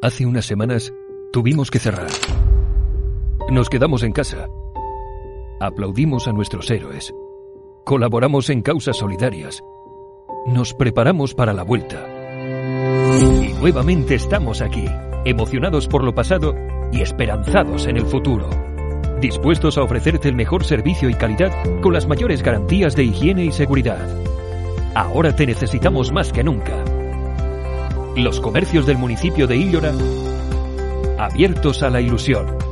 Hace unas semanas tuvimos que cerrar. Nos quedamos en casa. Aplaudimos a nuestros héroes. Colaboramos en causas solidarias. Nos preparamos para la vuelta. Y nuevamente estamos aquí, emocionados por lo pasado y esperanzados en el futuro. Dispuestos a ofrecerte el mejor servicio y calidad con las mayores garantías de higiene y seguridad. Ahora te necesitamos más que nunca. Los comercios del municipio de Illora abiertos a la ilusión.